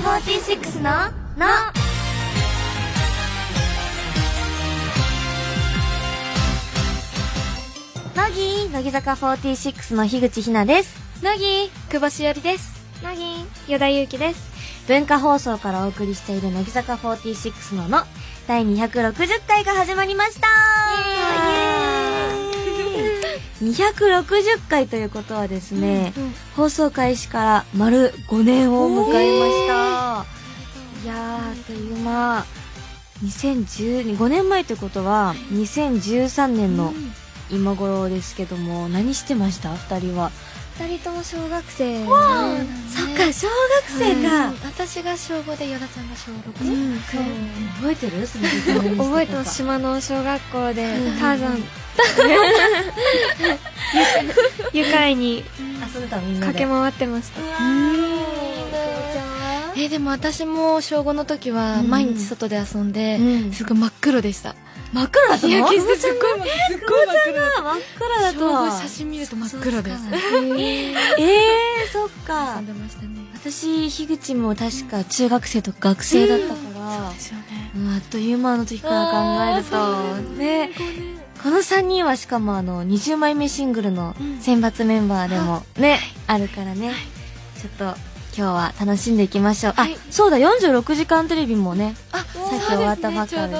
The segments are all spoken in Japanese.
46の「の」乃木乃木坂46の樋口ひなです。乃木久保しおりです。乃木与田祐希です。文化放送からお送りしている乃木坂46のの。第260回が始まりました260回ということはですね、うんうん。放送開始から丸5年を迎えました。いやーあっという間。2012 5年前ということは2013年の今頃ですけども何してました？2人は。二人とも小学生。そっか小学生か、うん。私が小5で与田ちゃんが小6、うん、そう。覚えてる？覚えてます。島の小学校でターザン。愉快に。遊んでたみんなで。駆け回ってました。えーでも私も小5の時はうん毎日外で遊んで、うんすごい真っ黒でした真っ暗だったの？日焼けしてすっごい真っすっごい真っ暗だと。小は5写真見ると真っ黒です。えー、そっか。私樋口も確か中学生とか学生だったから、ですよあっという間の時から考えると。ね。この3人はしかもあの20枚目シングルの選抜メンバーでもね、あるからね、ちょっと今日は楽しんでいきましょう、はいあそうだ46時間テレビもねあさっき終わったばっかり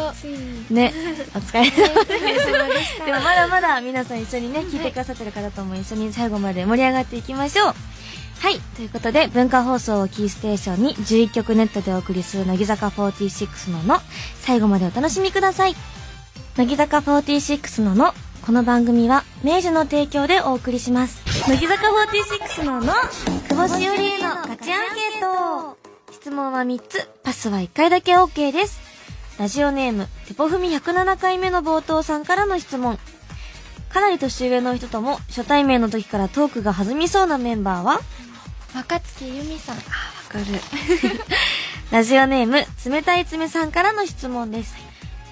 ねね お疲れ様でしたでもまだまだ皆さん一緒にね、聞いてくださってる方とも一緒に最後まで盛り上がっていきましょう。はい。ということで、文化放送をキーステーションに11曲ネットでお送りする乃木坂46のの、最後までお楽しみください。乃木坂46のの、この番組は、明治の提供でお送りします。乃木坂46のの、久保しおりへのガチアンケート。質問は3つ、パスは1回だけ OK です。ラジオネーム、テポフミ107回目の冒頭さんからの質問。かなり年上の人とも初対面の時からトークが弾みそうなメンバーは？若月由美さんわかる。ラジオネーム、冷たい爪さんからの質問です。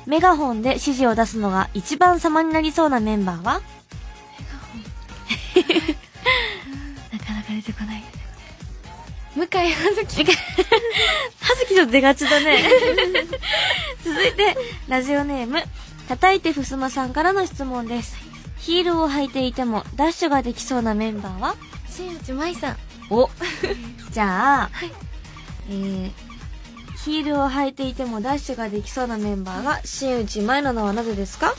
メガホンで指示を出すのが一番様になりそうなメンバーは？出てこない。向井葉月。はずきと出がちだね。続いて、ラジオネーム、叩いてふすまさんからの質問です。ヒールを履いていてもダッシュができそうなメンバーは？新内舞さん。お。じゃあ、えー、ヒールを履いていてもダッシュができそうなメンバーが新内前なのはなぜですか？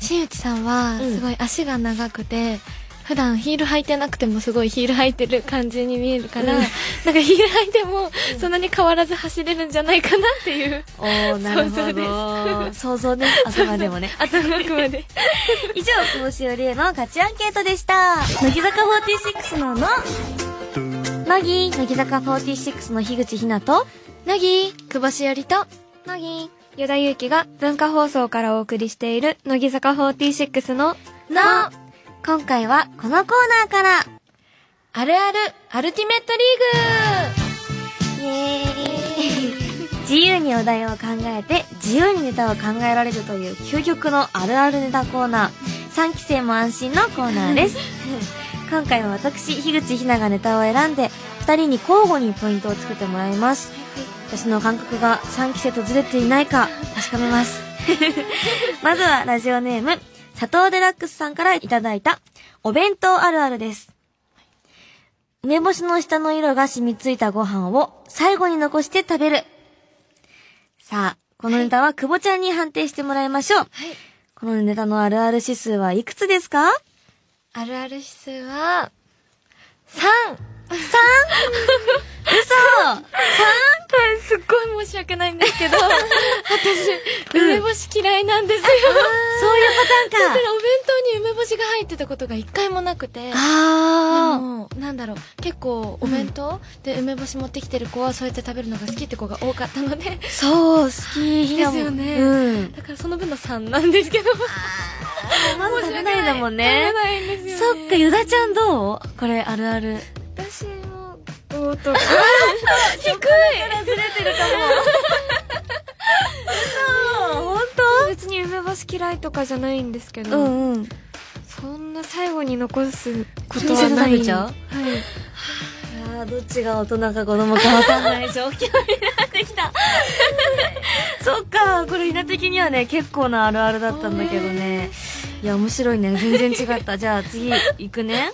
新内さんはうん。すごい足が長くて、普段ヒール履いてなくてもすごいヒール履いてる感じに見えるから、うん。なんかヒール履いてもそんなに変わらず走れるんじゃないかなっていうおー、なるほど。想像です。あくまでもね。頭のまで。以上、久保しおりへのガチアンケートでした。乃木坂46のの、乃木、乃木坂46の樋口ひなと、乃木久保しおりと。乃木与田祐希が文化放送からお送りしている乃木坂46の。の、今回はこのコーナーから、あるあるアルティメットリーグ。イエーイ。自由にお題を考えて自由にネタを考えられるという究極のあるあるネタコーナー。3期生も安心のコーナーです。今回は私樋口ひながネタを選んで2人に交互にポイントをつけてもらいます。私の感覚が3期生とずれていないか確かめます。まずはラジオネーム佐藤デラックスさんからいただいたお弁当あるあるです梅干しの下の色が染みついたご飯を最後に残して食べる。さあ、このネタは久保ちゃんに判定してもらいましょう。はいこのネタのあるある指数はいくつですか？あるある指数は3 ?3! 嘘はい、すっごい申し訳ないん。ですけど、私、梅干し嫌いなんですよ。そういうパターンか。だからお弁当に梅干しが入ってたことが一回もなくて。あもうなんだろう。結構お弁当、で梅干し持ってきてる子はそうやって食べるのが好きって子が多かったので。ー。そう、好き。ですよね。うん。だからその分の3なんですけど。まず食べないんだもん食べね。ないんですそよ、ね、っか、ゆだちゃんどう？これあるある。私もおーとか 低いずれてるかも。嘘ほん別に梅干し嫌いとかじゃないんですけど、とうんうん。そんな最後に残すことはない食べちゃう？はいあやー、どっちが大人か子供かわかんない状況になってきた。そっか、これひな的にはね、結構なあるあるだったんだけどね。いや、面白いね。全然違った。じゃあ次、行くね。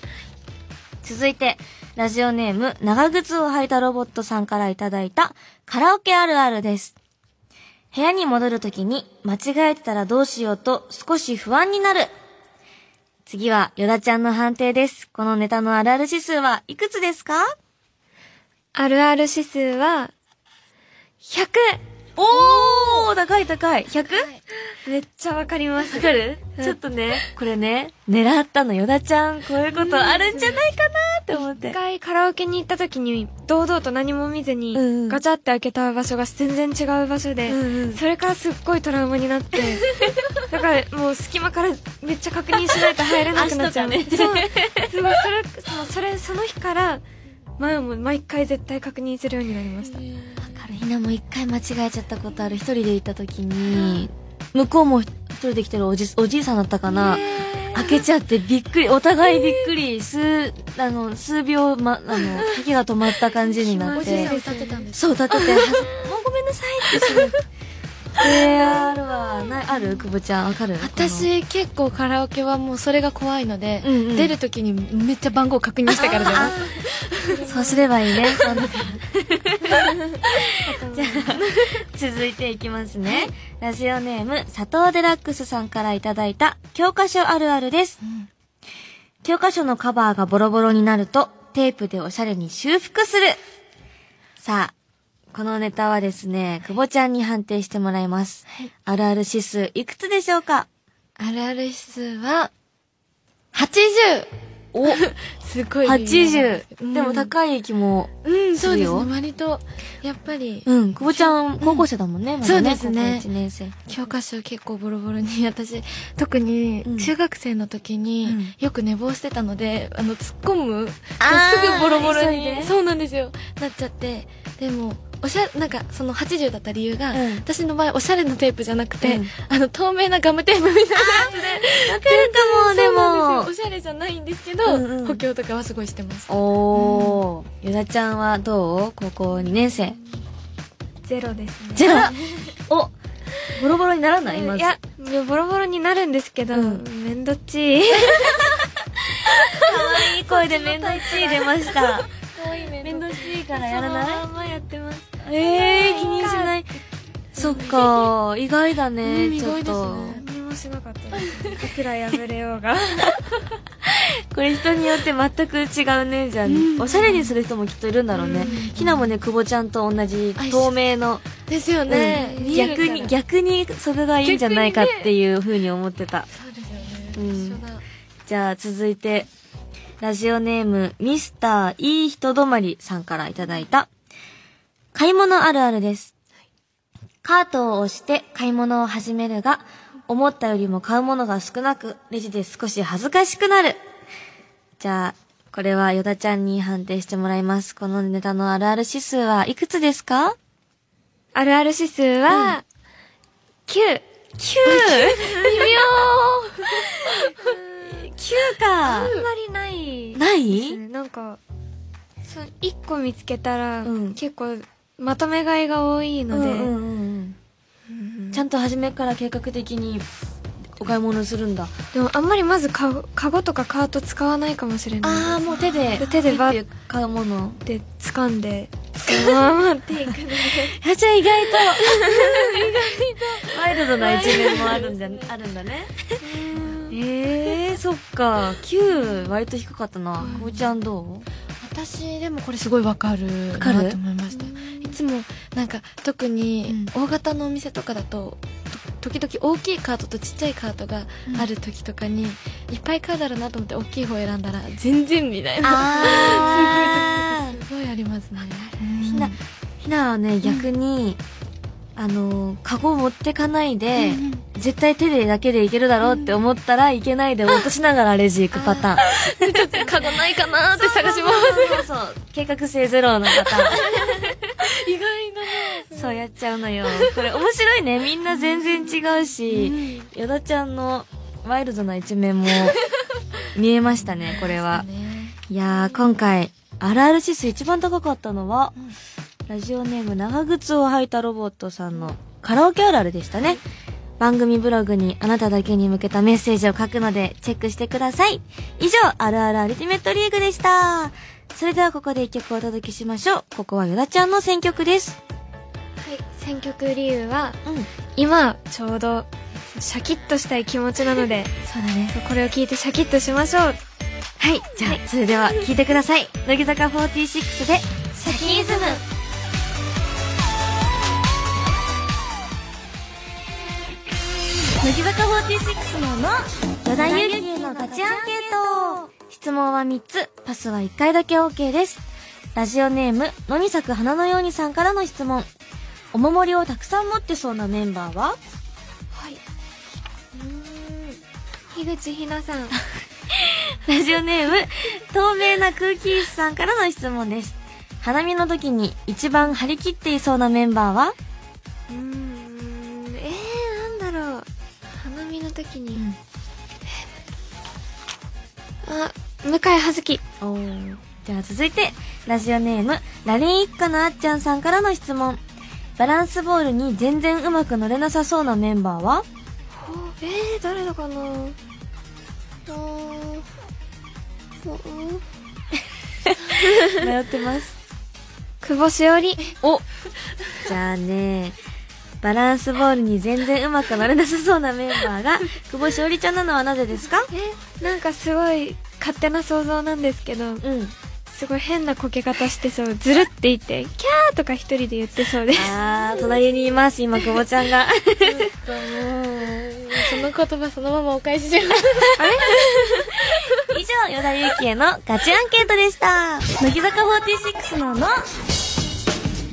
続いて、ラジオネーム、長靴を履いたロボットさんからいただいた、カラオケあるあるです。部屋に戻るときに、間違えてたらどうしようと少し不安になる。次は、ヨダちゃんの判定です。このネタのあるある指数はいくつですか？あるある指数は、100! おー高い高い !100? めっちゃわかります。わかる？うんちょっとね、これね、狙ったの、ヨダちゃん、こういうことあるんじゃないかなって思って一。回カラオケに行った時に、堂々と何も見ずにガチャって開けた場所が全然違う場所で、それからすっごいトラウマになって、だからもう隙間からめっちゃ確認しないと入れなくなっちゃう。足とそう。そうそれ、そうそれ、その日から、前も毎回絶対確認するようになりました。わかるひなも一回間違えちゃったことある。一人で行った時に、向こうも一人で来てるおじ、おじいさんだったかな。開けちゃってびっくり、お互いびっくり、数、あの、数秒、ま、あの、時が止まった感じになっおじいさんて。歌ってたんですそう、だってて、はもうごめんなさいってしまって。えー、あるわ。な、ある？くぼちゃん、わかる？私結構カラオケはもうそれが怖いので、うんうん出るときにめっちゃ番号確認してから出まあー そうすればいいね。じゃあ、続いていきますね。ラジオネーム、佐藤デラックスさんからいただいた教科書あるあるです。教科書のカバーがボロボロになると、テープでおしゃれに修復する。さあ、このネタはですね、久保ちゃんに判定してもらいます。あるある指数いくつでしょうか？あるある指数は、80! お。すごい。80、うんでも高い気も、うん、そうですするよね。割と、やっぱり、うん、久保ちゃん、高校生だもんね、まだそうですね。高校1年生。教科書結構ボロボロに、私、特にうん。中学生の時にうん。よく寝坊してたので、あの、突っ込む、すぐボロボロに、そうなんですよ、なっちゃって、でも、おしゃなんか、その80だった理由が、うん私の場合、おしゃれなテープじゃなくて、うんあの、透明なガムテープみたいなやつで、わかるかも、でも。おしゃれじゃないんですけど、うんうん補強とかはすごいしてます。おー、ヨダちゃんはどう？高校2年生。ゼロですね。ゼロ？おボロボロにならない？まず。いや、いやボロボロになるんですけど、うんめんどっちい。可愛い声でめんどっちい出ました。可愛いねめんどっちいからやらない？そのままやってます。えー、気にしない。そっか、意外だね、うんちょっと。何もしなかったです。いくら破れようが。これ人によって全く違うね、じゃあ、おしゃれにする人もきっといるんだろうね。ひなもね、久保ちゃんと同じ透明の、ですよね。うん逆に、逆にそれがいいんじゃないかっていう風に思ってた。そうですよね。うん。じゃあ続いて、ラジオネーム、ミスターいい人止まりさんからいただいた、買い物あるあるです。カートを押して買い物を始めるが、思ったよりも買うものが少なく、レジで少し恥ずかしくなる。じゃあ、これはヨダちゃんに判定してもらいます。このネタのあるある指数はいくつですか？あるある指数は、9。?9! 9かあんまりない。ない？なんか、そう、一個見つけたら、うん結構、まとめ買いが多いので、うんうんうんうんちゃんと初めから計画的にお買い物するんだ。でもあんまりまずカゴカゴとかカート使わないかもしれない。ああ、もう手で、手でバッて買うもの。で掴んで、そのまま持っていくので。やっちゃん意外と、意外と、ワイルドな一面もあるんだ、あるんだね。ええー、そっか。9、割と低かったな。こうちゃんど私でもこれすごいわかるなと思いました。いつもなんか特に大型のお店とかだとと時々大きいカートとちっちゃいカートがある時とかに、いっぱい買うだろうなと思って大きい方選んだら全然みたいうなあすごいありますね。ひな、ひなはね、逆に、あの、カゴ持ってかないで、絶対手でだけでいけるだろうって思ったらいけないで落としながらレジ行くパターン。カゴないかなーって探しますそうそう。計画性ゼロのパターン。意外だそうやっちゃうのよ。これ面白いね。みんな全然違うし、ヨダちゃんのワイルドな一面も 見えましたね、これは。ねいやー、今回、あるある指数一番高かったのは、ラジオネーム長靴を履いたロボットさんのカラオケあるあるでしたね。番組ブログにあなただけに向けたメッセージを書くのでチェックしてください。以上、あるあるアルティメットリーグでした。それではここで一曲お届けしましょう。ここはヨダちゃんの選曲です。はい選曲理由はうん。今ちょうどシャキッとしたい気持ちなのでそうだね。これを聞いてシャキッとしましょうはい。じゃあ、それでは聞いてください。乃木坂46で、シャキイズム。乃木坂46のの、野田ゆきへのガチアンケート。質問は3つ、パスは1回だけ OK です。ラジオネーム、野に咲く花のようにさんからの質問。お守りをたくさん持ってそうなメンバーは？はいうーん樋口ひなさん ラジオネーム、透明な空気椅子さんからの質問です。花見の時に一番張り切っていそうなメンバーは？うーん花見の時に、ん。あ向井葉月。おー。じゃあ続いて、ラジオネーム、ラリン一家のあっちゃんさんからの質問。バランスボールに全然うまく乗れなさそうなメンバーは？えー、誰だかな？迷ってます。久保しおりお。じゃあね、バランスボールに全然うまく乗れなさそうなメンバーが、久保しおりちゃんなのはなぜですか？えなんかすごい勝手な想像なんですけどうん。すごい変なこけ方してそうずるって言ってキャーとか一人で言ってそうですあー、隣にいます、今、久保ちゃんが。その言葉そのままお返しします。以上、与田祐希へのガチアンケートでした。乃木坂46のの、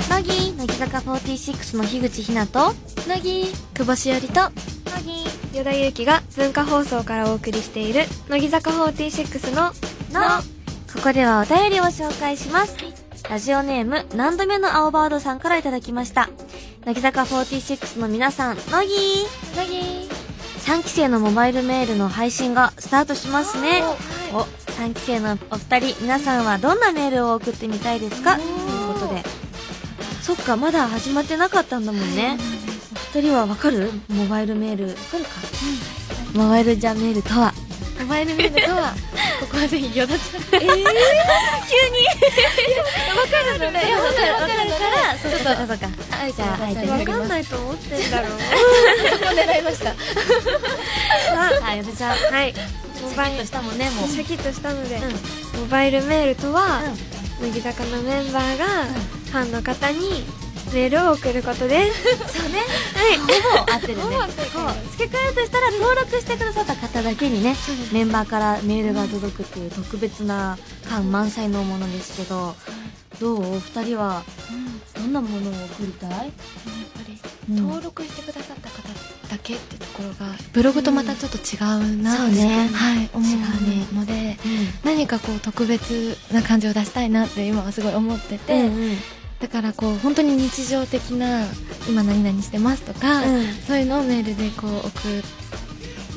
乃木、乃木坂46の樋口ひなと、乃木、久保しおりと、乃木与田祐希が文化放送からお送りしている乃木坂46のの、ここではお便りを紹介します。ラジオネーム、何度目の青バードさんからいただきました。乃木坂46の皆さん、乃木乃木、3期生のモバイルメールの配信がスタートしますね。おお、3期生のお二人、皆さんはどんなメールを送ってみたいですか？そっか、まだ始まってなかったんだもんね。お二人はわかる？モバイルメール。わかるか、モバイルじゃメールとは？モバイルメールとは、ここはぜひよだちゃん。えー、急にわかるので、わかるわかるから、そうかそうかそうか。じゃああえてわかんないと思ってんだろうそこ狙いました。さ あ、よでちゃん。はい。モバイルとしたもんね、もう。シャキッとしたので、うんモバイルメールとは、うん乃木坂のメンバーが、ファンの方にメールを送ることです。そうね。ほぼ合ってるね。付け加えるとしたら登録してくださった方だけにね、メンバーからメールが届くっていう特別な感満載のものですけど、どう？お二人は、どんなものを送りたい？やっぱり、うん。登録してくださった方だけってところが、ブログとまたちょっと違うな、そうね。はい、思違うので、何かこう特別な感じを出したいなって今はすごい思ってて、うんだからこう本当に日常的な今何々してますとか、うん。そういうのをメールでこう送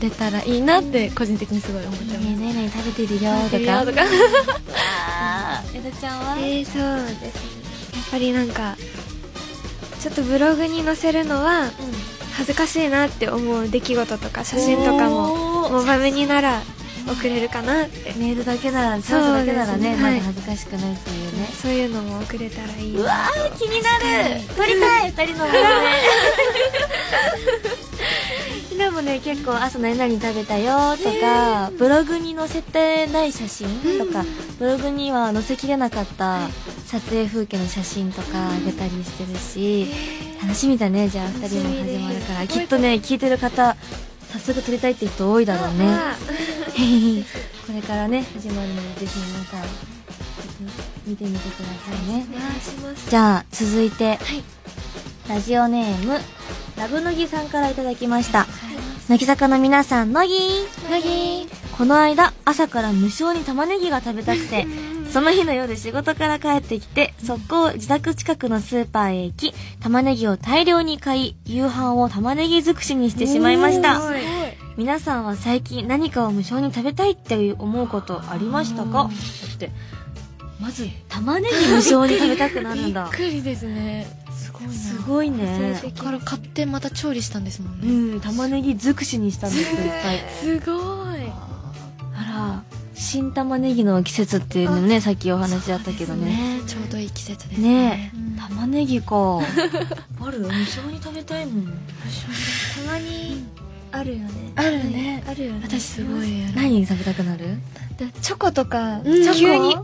れたらいいなって個人的にすごい思ってます。ねえねえ食べてるよとか。とか。えだちゃんは？えー、そうですね。やっぱりなんかちょっとブログに載せるのは恥ずかしいなって思う出来事とか写真とかもももう場面になら送れるかなって。メールだけなら、そうだけならね、ね。はい。まだ恥ずかしくないっていうね。そういうのも送れたらいいうわー、気になる。撮りたい二人のものね。ひなもね、結構朝何々食べたよとか、ブログに載せてない写真とか、ブログには載せきれなかった撮影風景の写真とかあげたりしてるし、楽しみだね、じゃあ二人も始まるから。きっとね、聞いてる方、早速撮りたいって人多いだろうね。あ。これからね、始まるので、ぜひ皆さん、見てみてくださいね。お願いします。じゃあ、続いて、ラジオネーム、ラブのぎさんからいただきました。乃木坂の皆さん、乃木。乃木。この間、朝から無償に玉ねぎが食べたくて、その日の夜仕事から帰ってきて、速攻自宅近くのスーパーへ行き、玉ねぎを大量に買い、夕飯を玉ねぎ尽くしにしてしまいました。皆さんは最近何かを無償に食べたいって思うことありましたか？だってまず玉ねぎ無償に食べたくなるんだ。びっくりですね。すごいなすごいね。そこから買ってまた調理したんですもんうね、ん玉ねぎ尽くしにしたんです。よいっぱいすごい。あら新玉ねぎの季節っていうのねさっきお話あったけどね。ちょうどいい季節ですね。ねえ。玉ねぎか。ある無償に食べたいもん。たまにあるよね。あるね。あるよね。私すごい何食べたくなる？でチョコとか、うんチョコ。急に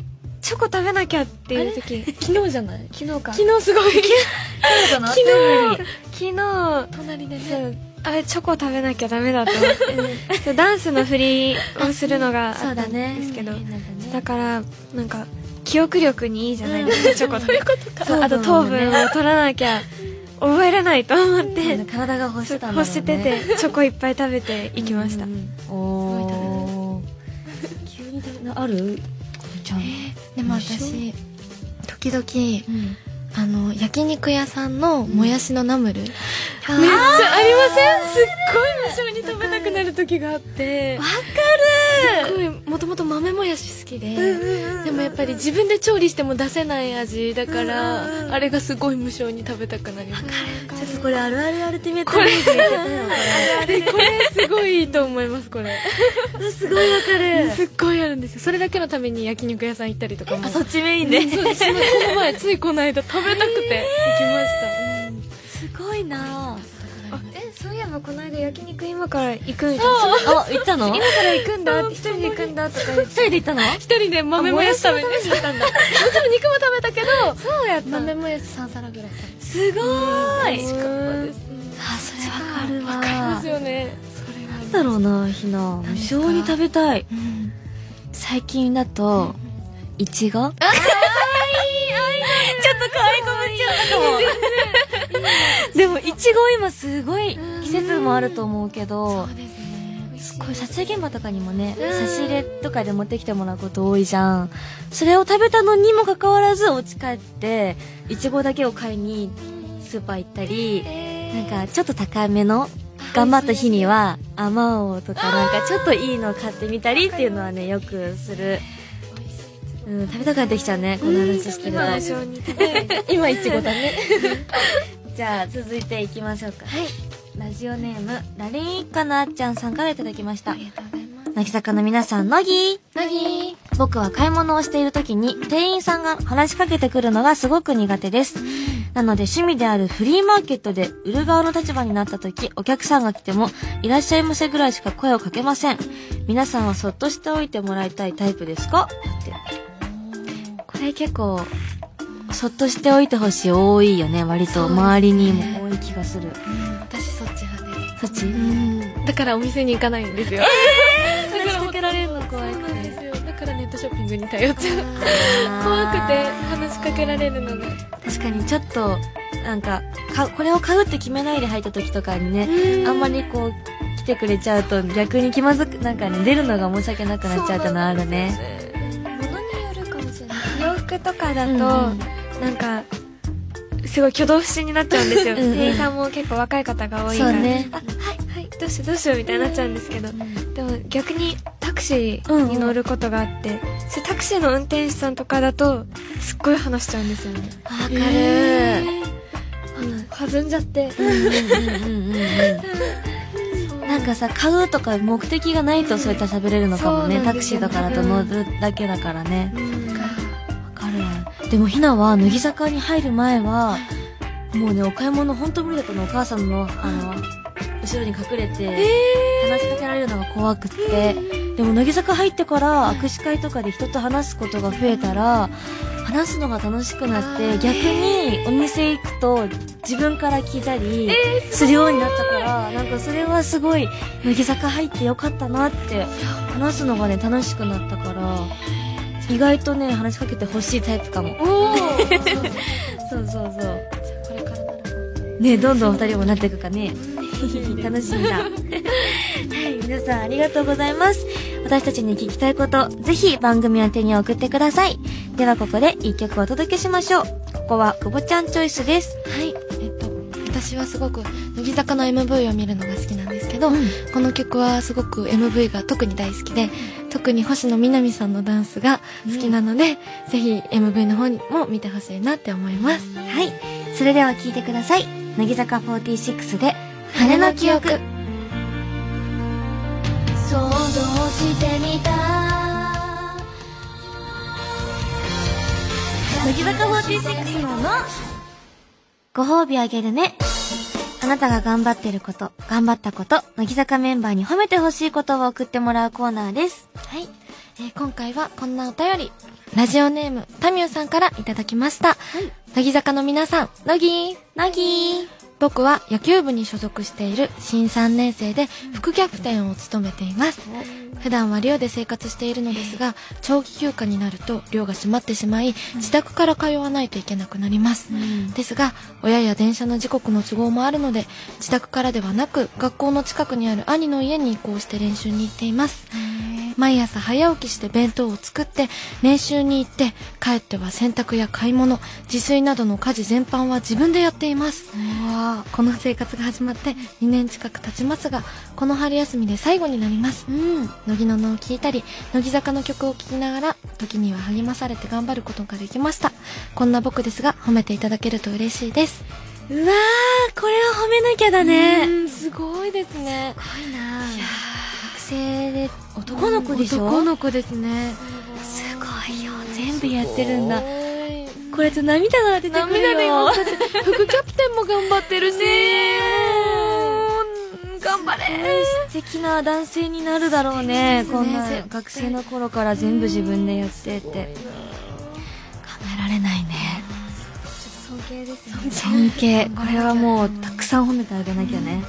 チョコ食べなきゃっていう時。昨日じゃない？昨日か。昨日すごい。昨昨日。昨日。隣でね。あれチョコ食べなきゃダメだと。思ってダンスの振りをするのがあったんですけど、だからなんか記憶力にいいじゃない？ですか、チョコとか。あと糖分を取らなきゃ覚えれないと思って、体が欲してたん欲しててチョコいっぱい食べていきました、おー。急に食べなある？ちゃんでも私時々うん。あの焼肉屋さんのもやしのナムル、めっちゃありあません？すっごい無性に食べたくなる時があって。わかる。すごいもともと豆もやし好きで、でもやっぱり自分で調理しても出せない味だから、あれがすごい無性に食べたくなりますこれあるあるアルティメットミュージックだよ。でこれすごいいいと思いますこれ。すごいわかる。すっごいある。んですよそれだけのために焼肉屋さん行ったりとかも。あそっちメインで。そうですこの前ついこの間食べたくて。行きました、すごいな。あえそういえばこの間焼肉今から行くんじゃん。あ行ったの？今から行くんだ。一人で行くんだとか一人で行ったの？一人で豆もやし食べに行ったんだ。もちろん肉も食べたけどそうやった。豆もやし3皿ぐらい食べすごーい。かったですあそれわかるわ。わかりますよね。それがなんだろうなひな無何ですか？償に食べたいうん。最近だといちごちょっと可愛い子ぶっちゃったかも。でもいちご今すごい季節もあると思うけどそうですねこういう撮影現場とかにもね差し入れとかで持ってきてもらうこと多いじゃん。それを食べたのにもかかわらずお家帰っていちごだけを買いにスーパー行ったりなんかちょっと高めの頑張った日にはあまおうとかなんかちょっといいの買ってみたりっていうのはねよくする。うん食べたくなってきちゃうねこの話してると今無性に食べたい今いちごだね。じゃあ続いていきましょうか。はいラジオネームラリン一家のあっちゃんさんからいただきましたありがとうございます乃木坂の皆さん乃木なぎ僕は買い物をしている時に店員さんが話しかけてくるのがすごく苦手です。なので趣味であるフリーマーケットで売る側の立場になった時、お客さんが来てもいらっしゃいませぐらいしか声をかけません。皆さんはそっとしておいてもらいたいタイプですか？って。これ結構、そっとしておいてほしい多いよね。割と周りにも多い気がする。私そっち。うんだからお店に行かないんですよ。話しかけられるの怖いそうなんですよ。だからネットショッピングに頼っちゃう。怖くて話しかけられるのが。確かにちょっとなんかかこれを買うって決めないで入った時とかにねあんまりこう来てくれちゃうと逆に気まずくなんかね出るのが申し訳なくなっちゃうってのはあるね。物によるかもしれない。洋服とかだと、うんうん。なんかすごい挙動不審になっちゃうんですよ、うんうん。店員さんも結構若い方が多いから。ね。あはいはい。どうしようどうしようみたいになっちゃうんですけど。でも逆にタクシうんうんーに乗ることがあって、それタクシーの運転手さんとかだとすっごい話しちゃうんですよね。わかる、へ弾んじゃって。うんうんうんうんうんなんかさ買うとか目的がないとそうやって喋れるのかもね。タクシーとかだと乗るだけだからね。うんでもひなは乃木坂に入る前はもうねお買い物本当無理だったの。お母さんのあの後ろに隠れて話しかけられるのが怖くって。でも乃木坂入ってから握手会とかで人と話すことが増えたら話すのが楽しくなって逆にお店行くと自分から聞いたりするようになったからなんかそれはすごい乃木坂入ってよかったなって話すのがね楽しくなったから意外とね話しかけてほしいタイプかも。おお そうそうそう。これからなるね。どんどん二人もなっていくかね。楽しみだ。はい皆さんありがとうございます。私たちに聞きたいことぜひ番組宛てに送ってください。ではここで一曲お届けしましょう。ここは久保ちゃんチョイスです。はい。えっと私はすごく乃木坂の MV を見るのが好きなんですけどど、うん、この曲はすごく MV が特に大好きで特に星野みなみさんのダンスが好きなので、うん、ぜひ MV の方にも見てほしいなって思います。はい。それでは聴いてください。乃木坂46で「羽の記憶」想像してみた。乃木坂46のご褒美あげるね。あなたが頑張ってること、頑張ったこと、乃木坂メンバーに褒めてほしいことを送ってもらうコーナーです。はい。えー、今回はこんなお便り。ラジオネーム、タミューさんからいただきました。はい。乃木坂の皆さん、乃木乃木僕は野球部に所属している新3年生で副キャプテンを務めています。普段は寮で生活しているのですが、長期休暇になると寮が閉まってしまい、自宅から通わないといけなくなります。ですが、親や電車の時刻の都合もあるので、自宅からではなく、学校の近くにある兄の家に移行して練習に行っています。毎朝早起きして弁当を作って練習に行って帰っては洗濯や買い物自炊などの家事全般は自分でやっています。この生活が始まって2年近く経ちますがこの春休みで最後になります、うん、乃木の名を聞いたり乃木坂の曲を聴きながら時には励まされて頑張ることができました。こんな僕ですが褒めていただけると嬉しいです。うわーこれは褒めなきゃだね。すごいですね。すごいな。学生で男の子でしょ？男の子ですね。すごいよ。全部やってるんだ。これと涙が出てくるよ。涙副キャプテンも頑張ってるし。頑張れ素敵な男性になるだろうね。こんな学生の頃から全部自分でやってって。考えられないね。尊敬ですね。尊敬。これはもうたくさん褒めてあげなきゃね。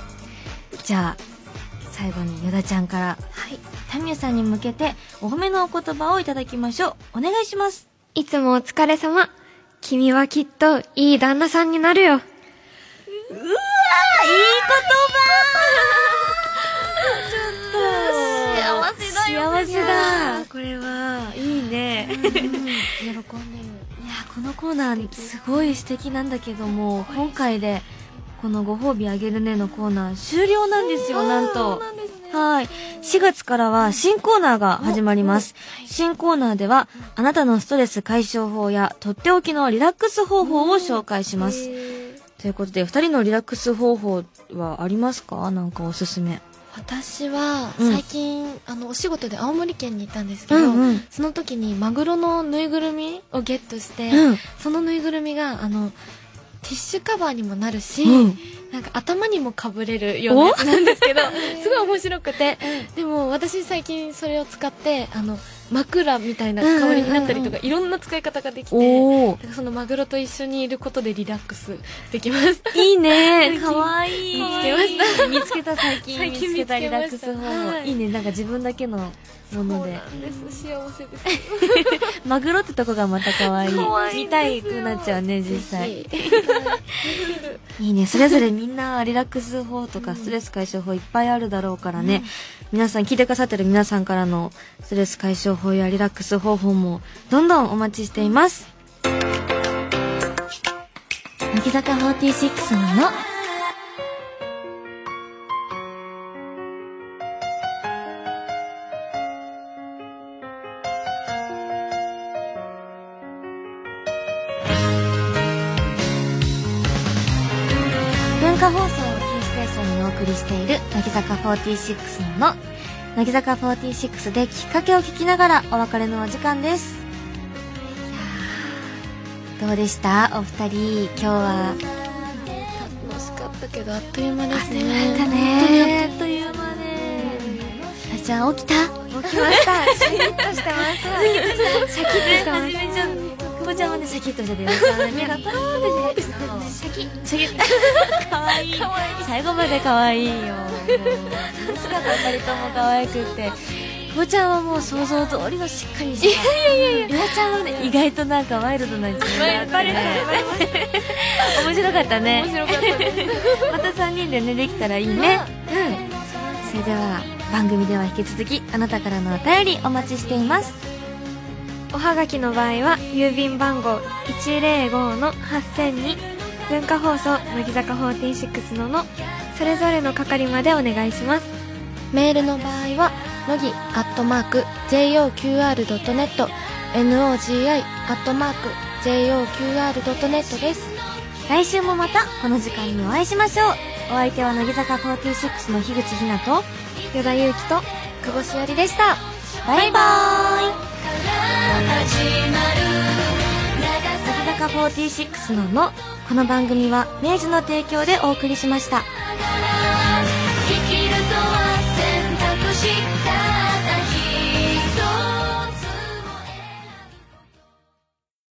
じゃあ最後にヨダちゃんから、はい、タミュさんに向けてお褒めのお言葉をいただきましょう。お願いします。いつもお疲れ様。君はきっといい旦那さんになるよ。うわーいい言葉ちょっと、幸せだよ。幸せだ。これは、いいね。喜んでる。いや、このコーナー、すごい素敵なんだけども、今回で、このご褒美あげるねのコーナー終了なんですよ、なんと。はい。4月からは新コーナーが始まります。新コーナーでは、あなたのストレス解消法やとっておきのリラックス方法を紹介します。ということで、二人のリラックス方法はありますか？なんかおすすめ。私は最近、うん、あのお仕事で青森県に行ったんですけど、うんうん、その時にマグロのぬいぐるみをゲットして、うん、そのぬいぐるみがあのティッシュカバーにもなるし、うん、なんか頭にもかぶれるようなやつなんですけど すごい面白くて、でも私最近それを使ってあの枕みたいな代わりになったりとか、いろんな使い方ができてそのマグロと一緒にいることでリラックスできます。いいね。かわいい。見つけました。見つけた最近見つけた。リラックス方法、はい、いいね。なんか自分だけのもので。幸せです。マグロってとこがまた可愛い。見たいくなっちゃうね実際。いいね。それぞれみんなリラックス法とかストレス解消法いっぱいあるだろうからね、うん、皆さん聞いてくださってる皆さんからのストレス解消法法やリラックス方法もどんどんお待ちしています。乃木坂46のの文化放送をキーステーションにお送りしている乃木坂46のの乃木坂46できっかけを聞きながらお別れのお時間です。どうでした？お二人今日は？楽しかったけどあっという間ですね。あっという間だね。あっという間で。じゃあ起きた？起きました。シャキッとしてます。シャキッとしてます、ねここちゃんはねシャキッとしてて目がパローってしてシャキッシャキッかわいい最後までかわいいよ楽しかった二人とも可愛くて久保ちゃんはもう想像通りのしっかりしたいやいやいやリアちゃんはね意外となんかワイルドな一面があってね面白かったね面白かったですまた3人でねできたらいいねうんそれでは番組では引き続きあなたからのお便りお待ちしていますおはがきの場合は郵便番号105の8000に文化放送乃木坂46ののそれぞれの係までお願いします。メールの場合は乃木アットマーク JOQR.net NOGI アットマーク JOQR.net です。来週もまたこの時間にお会いしましょう。お相手は乃木坂46の樋口ひなと与田祐希と久保しおりでした。バイバーイ坂46のの。この番組は明治の提供でお送りしました。